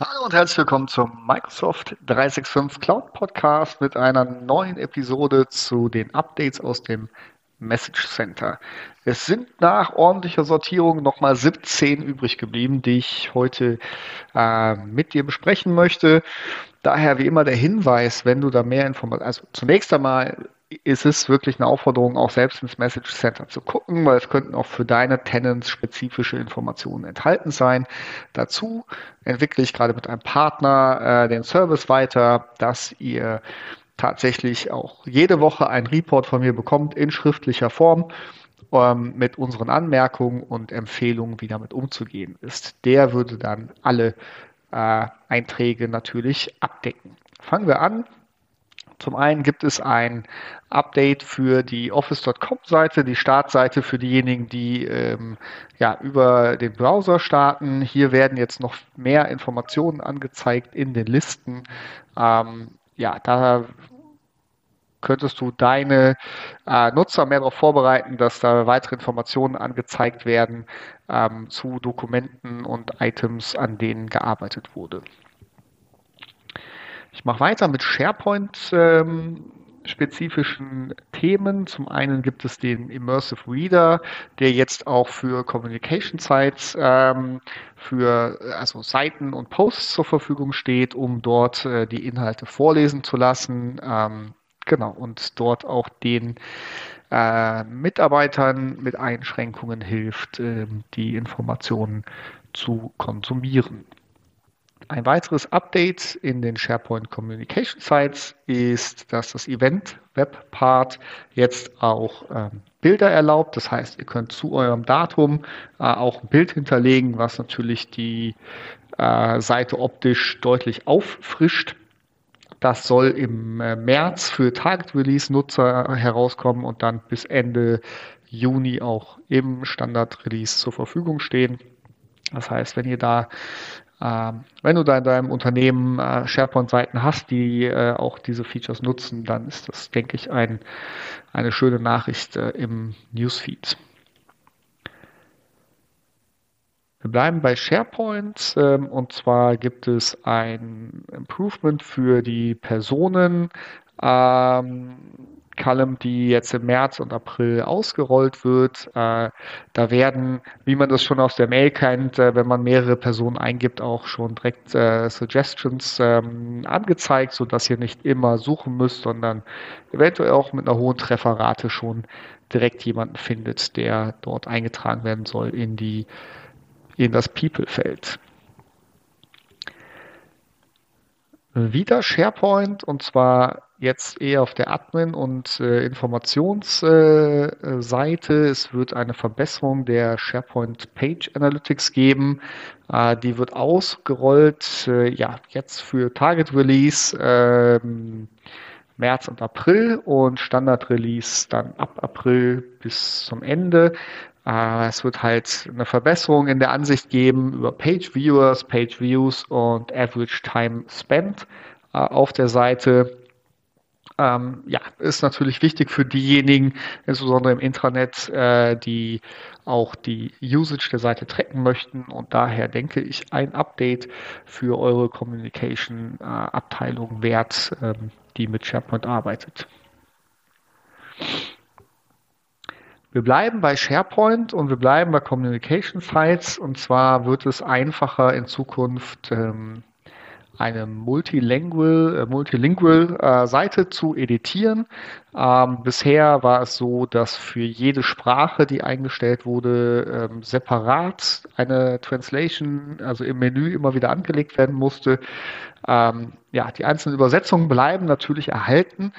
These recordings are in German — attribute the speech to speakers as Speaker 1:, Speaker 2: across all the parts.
Speaker 1: Hallo und herzlich willkommen zum Microsoft 365 Cloud Podcast mit einer neuen Episode zu den Updates aus dem Message Center. Es sind nach ordentlicher Sortierung nochmal 17 übrig geblieben, die ich heute äh, mit dir besprechen möchte. Daher wie immer der Hinweis, wenn du da mehr Informationen, also zunächst einmal ist es wirklich eine Aufforderung, auch selbst ins Message Center zu gucken, weil es könnten auch für deine Tenants spezifische Informationen enthalten sein. Dazu entwickle ich gerade mit einem Partner äh, den Service weiter, dass ihr tatsächlich auch jede Woche einen Report von mir bekommt in schriftlicher Form ähm, mit unseren Anmerkungen und Empfehlungen, wie damit umzugehen ist. Der würde dann alle äh, Einträge natürlich abdecken. Fangen wir an zum einen gibt es ein Update für die Office.com-Seite, die Startseite für diejenigen, die ähm, ja, über den Browser starten. Hier werden jetzt noch mehr Informationen angezeigt in den Listen. Ähm, ja, da könntest du deine äh, Nutzer mehr darauf vorbereiten, dass da weitere Informationen angezeigt werden ähm, zu Dokumenten und Items, an denen gearbeitet wurde. Ich mache weiter mit SharePoint. Ähm, spezifischen Themen. Zum einen gibt es den Immersive Reader, der jetzt auch für Communication Sites ähm, für also Seiten und Posts zur Verfügung steht, um dort äh, die Inhalte vorlesen zu lassen. Ähm, genau, und dort auch den äh, Mitarbeitern mit Einschränkungen hilft, äh, die Informationen zu konsumieren. Ein weiteres Update in den SharePoint Communication Sites ist, dass das Event Web Part jetzt auch ähm, Bilder erlaubt. Das heißt, ihr könnt zu eurem Datum äh, auch ein Bild hinterlegen, was natürlich die äh, Seite optisch deutlich auffrischt. Das soll im äh, März für Target Release Nutzer herauskommen und dann bis Ende Juni auch im Standard Release zur Verfügung stehen. Das heißt, wenn ihr da wenn du da in deinem Unternehmen äh, SharePoint-Seiten hast, die äh, auch diese Features nutzen, dann ist das, denke ich, ein, eine schöne Nachricht äh, im Newsfeed. Wir bleiben bei SharePoint ähm, und zwar gibt es ein Improvement für die Personen. Ähm, Column, die jetzt im März und April ausgerollt wird. Äh, da werden, wie man das schon aus der Mail kennt, äh, wenn man mehrere Personen eingibt, auch schon direkt äh, Suggestions ähm, angezeigt, sodass ihr nicht immer suchen müsst, sondern eventuell auch mit einer hohen Trefferrate schon direkt jemanden findet, der dort eingetragen werden soll in die in das People-Feld. Wieder SharePoint und zwar jetzt eher auf der Admin- und äh, Informationsseite. Äh, es wird eine Verbesserung der SharePoint Page Analytics geben. Äh, die wird ausgerollt, äh, ja, jetzt für Target Release ähm, März und April und Standard Release dann ab April bis zum Ende. Äh, es wird halt eine Verbesserung in der Ansicht geben über Page Viewers, Page Views und Average Time Spent äh, auf der Seite ähm, ja, ist natürlich wichtig für diejenigen, insbesondere im Intranet, äh, die auch die Usage der Seite tracken möchten. Und daher denke ich, ein Update für eure Communication-Abteilung äh, wert, ähm, die mit SharePoint arbeitet. Wir bleiben bei SharePoint und wir bleiben bei Communication Sites. Und zwar wird es einfacher in Zukunft, ähm, eine multilingual, äh, multilingual äh, Seite zu editieren. Ähm, bisher war es so, dass für jede Sprache, die eingestellt wurde, ähm, separat eine Translation, also im Menü immer wieder angelegt werden musste. Ähm, ja, die einzelnen Übersetzungen bleiben natürlich erhalten,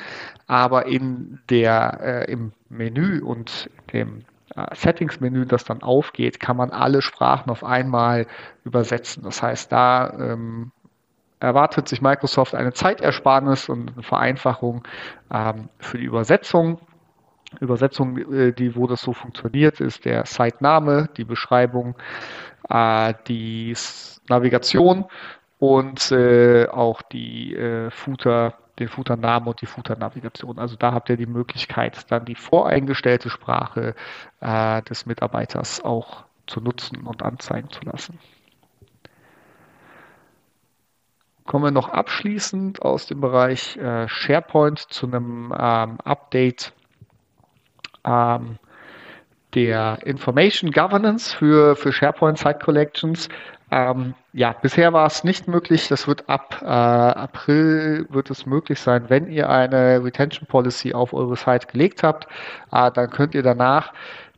Speaker 1: aber in der, äh, im Menü und dem äh, Settings-Menü, das dann aufgeht, kann man alle Sprachen auf einmal übersetzen. Das heißt, da ähm, erwartet sich Microsoft eine Zeitersparnis und eine Vereinfachung ähm, für die Übersetzung. Übersetzung, äh, die, wo das so funktioniert, ist der Site-Name, die Beschreibung, äh, die Navigation und äh, auch die äh, Footer, den Footer-Namen und die Footer-Navigation. Also da habt ihr die Möglichkeit, dann die voreingestellte Sprache äh, des Mitarbeiters auch zu nutzen und anzeigen zu lassen. Kommen wir noch abschließend aus dem Bereich äh, SharePoint zu einem ähm, Update ähm, der Information Governance für, für SharePoint Site Collections. Ähm, ja, bisher war es nicht möglich. Das wird ab äh, April wird es möglich sein, wenn ihr eine Retention Policy auf eure Site gelegt habt, äh, dann könnt ihr danach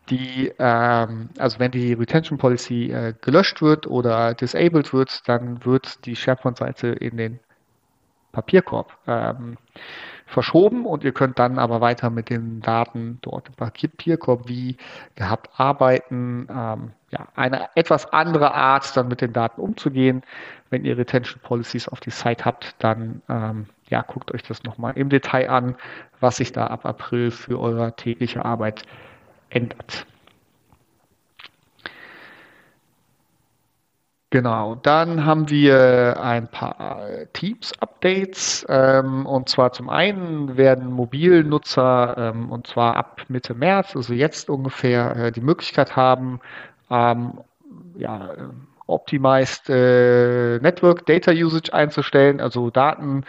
Speaker 1: die, ähm, also wenn die Retention Policy äh, gelöscht wird oder disabled wird, dann wird die SharePoint-Seite in den Papierkorb ähm, verschoben und ihr könnt dann aber weiter mit den Daten dort im Papierkorb wie gehabt arbeiten. Ähm, ja, eine etwas andere Art, dann mit den Daten umzugehen. Wenn ihr Retention Policies auf die Site habt, dann ähm, ja, guckt euch das nochmal im Detail an, was sich da ab April für eure tägliche Arbeit ändert. Genau, dann haben wir ein paar Teams-Updates. Ähm, und zwar zum einen werden Mobilnutzer, ähm, und zwar ab Mitte März, also jetzt ungefähr, äh, die Möglichkeit haben, ähm, ja, Optimized äh, Network Data Usage einzustellen, also Daten,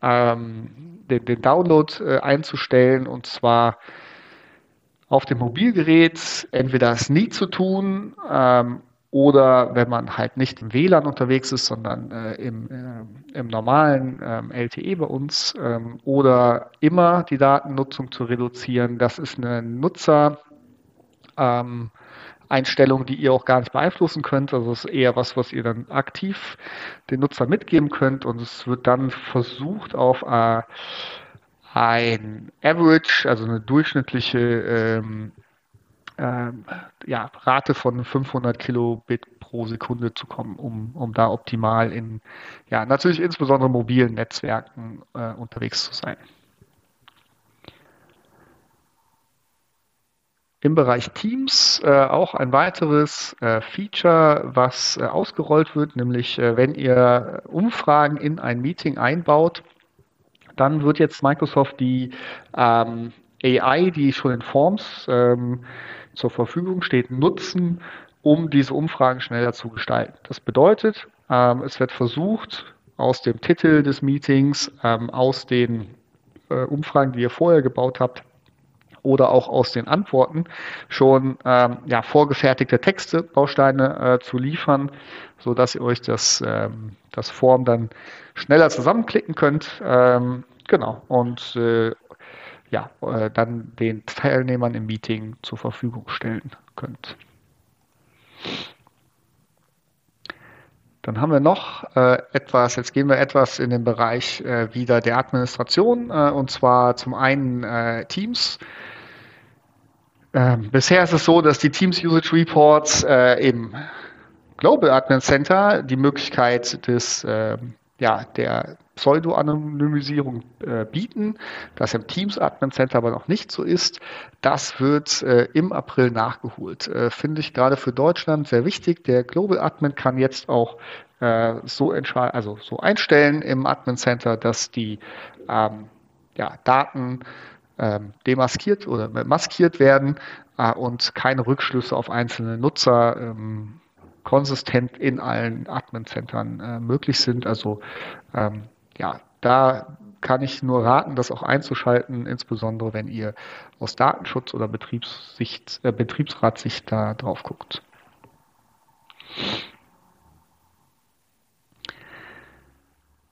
Speaker 1: ähm, den, den, Download äh, einzustellen und zwar auf dem Mobilgerät entweder es nie zu tun ähm, oder wenn man halt nicht im WLAN unterwegs ist, sondern äh, im, äh, im normalen ähm, LTE bei uns ähm, oder immer die Datennutzung zu reduzieren. Das ist eine Nutzer ähm, die ihr auch gar nicht beeinflussen könnt. Also es ist eher was, was ihr dann aktiv den Nutzer mitgeben könnt und es wird dann versucht auf äh, ein Average, also eine durchschnittliche ähm, ähm, ja, Rate von 500 Kilobit pro Sekunde zu kommen, um, um da optimal in, ja, natürlich insbesondere mobilen Netzwerken äh, unterwegs zu sein. Im Bereich Teams äh, auch ein weiteres äh, Feature, was äh, ausgerollt wird, nämlich äh, wenn ihr Umfragen in ein Meeting einbaut, dann wird jetzt Microsoft die ähm, AI, die schon in Forms ähm, zur Verfügung steht, nutzen, um diese Umfragen schneller zu gestalten. Das bedeutet, ähm, es wird versucht, aus dem Titel des Meetings, ähm, aus den äh, Umfragen, die ihr vorher gebaut habt, oder auch aus den Antworten schon ähm, ja, vorgefertigte Texte, Bausteine äh, zu liefern, so dass ihr euch das, ähm, das Form dann schneller zusammenklicken könnt. Ähm, genau. Und äh, ja, äh, dann den Teilnehmern im Meeting zur Verfügung stellen könnt. Dann haben wir noch äh, etwas, jetzt gehen wir etwas in den Bereich äh, wieder der Administration, äh, und zwar zum einen äh, Teams. Ähm, bisher ist es so, dass die Teams Usage Reports äh, im Global Admin Center die Möglichkeit des ähm, ja, der Pseudo-Anonymisierung äh, bieten, das im Teams Admin Center aber noch nicht so ist. Das wird äh, im April nachgeholt. Äh, Finde ich gerade für Deutschland sehr wichtig. Der Global Admin kann jetzt auch äh, so also so einstellen im Admin Center, dass die ähm, ja, Daten ähm, demaskiert oder maskiert werden äh, und keine Rückschlüsse auf einzelne Nutzer ähm, konsistent in allen Admin-Centern äh, möglich sind. Also ähm, ja, da kann ich nur raten, das auch einzuschalten, insbesondere wenn ihr aus Datenschutz- oder Betriebssicht, äh, Betriebsratssicht da drauf guckt.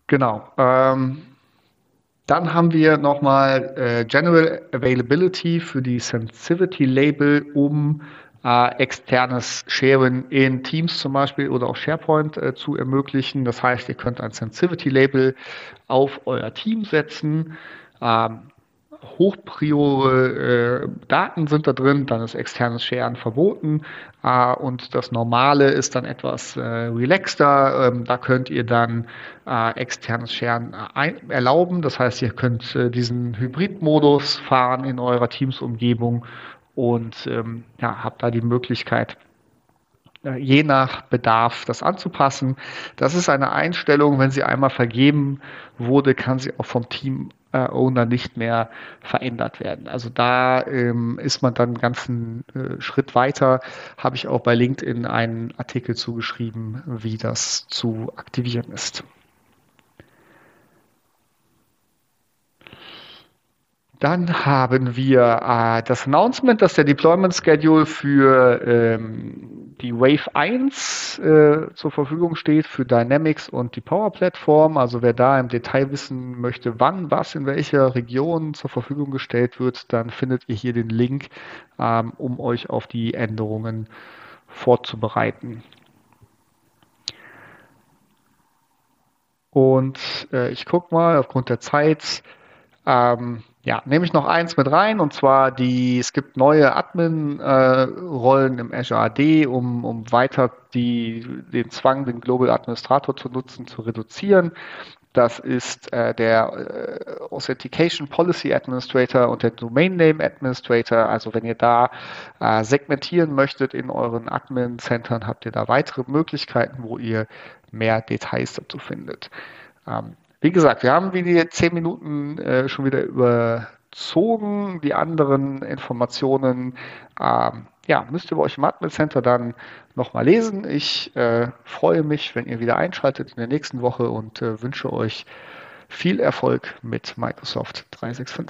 Speaker 1: Genau. Ähm, dann haben wir nochmal äh, General Availability für die Sensitivity Label, um äh, externes Sharen in Teams zum Beispiel oder auch SharePoint äh, zu ermöglichen. Das heißt, ihr könnt ein Sensitivity-Label auf euer Team setzen. Ähm, hochpriore äh, Daten sind da drin, dann ist externes Sharen verboten äh, und das Normale ist dann etwas äh, relaxter. Ähm, da könnt ihr dann äh, externes Sharen erlauben. Das heißt, ihr könnt äh, diesen Hybrid-Modus fahren in eurer Teams-Umgebung und ähm, ja, habe da die Möglichkeit, äh, je nach Bedarf das anzupassen. Das ist eine Einstellung, wenn sie einmal vergeben wurde, kann sie auch vom Team äh, Owner nicht mehr verändert werden. Also da ähm, ist man dann einen ganzen äh, Schritt weiter. Habe ich auch bei LinkedIn einen Artikel zugeschrieben, wie das zu aktivieren ist. Dann haben wir äh, das Announcement, dass der Deployment Schedule für ähm, die Wave 1 äh, zur Verfügung steht für Dynamics und die Power Platform. Also wer da im Detail wissen möchte, wann was in welcher Region zur Verfügung gestellt wird, dann findet ihr hier den Link, ähm, um euch auf die Änderungen vorzubereiten. Und äh, ich gucke mal aufgrund der Zeit. Ähm, ja, nehme ich noch eins mit rein und zwar die, es gibt neue Admin-Rollen äh, im Azure AD, um, um weiter die, den Zwang, den Global Administrator zu nutzen, zu reduzieren. Das ist äh, der äh, Authentication Policy Administrator und der Domain Name Administrator. Also wenn ihr da äh, segmentieren möchtet in euren Admin-Centern, habt ihr da weitere Möglichkeiten, wo ihr mehr Details dazu findet. Ähm, wie gesagt, wir haben wie die zehn Minuten äh, schon wieder überzogen. Die anderen Informationen ähm, ja, müsst ihr bei euch im Admin Center dann nochmal lesen. Ich äh, freue mich, wenn ihr wieder einschaltet in der nächsten Woche und äh, wünsche euch viel Erfolg mit Microsoft 365.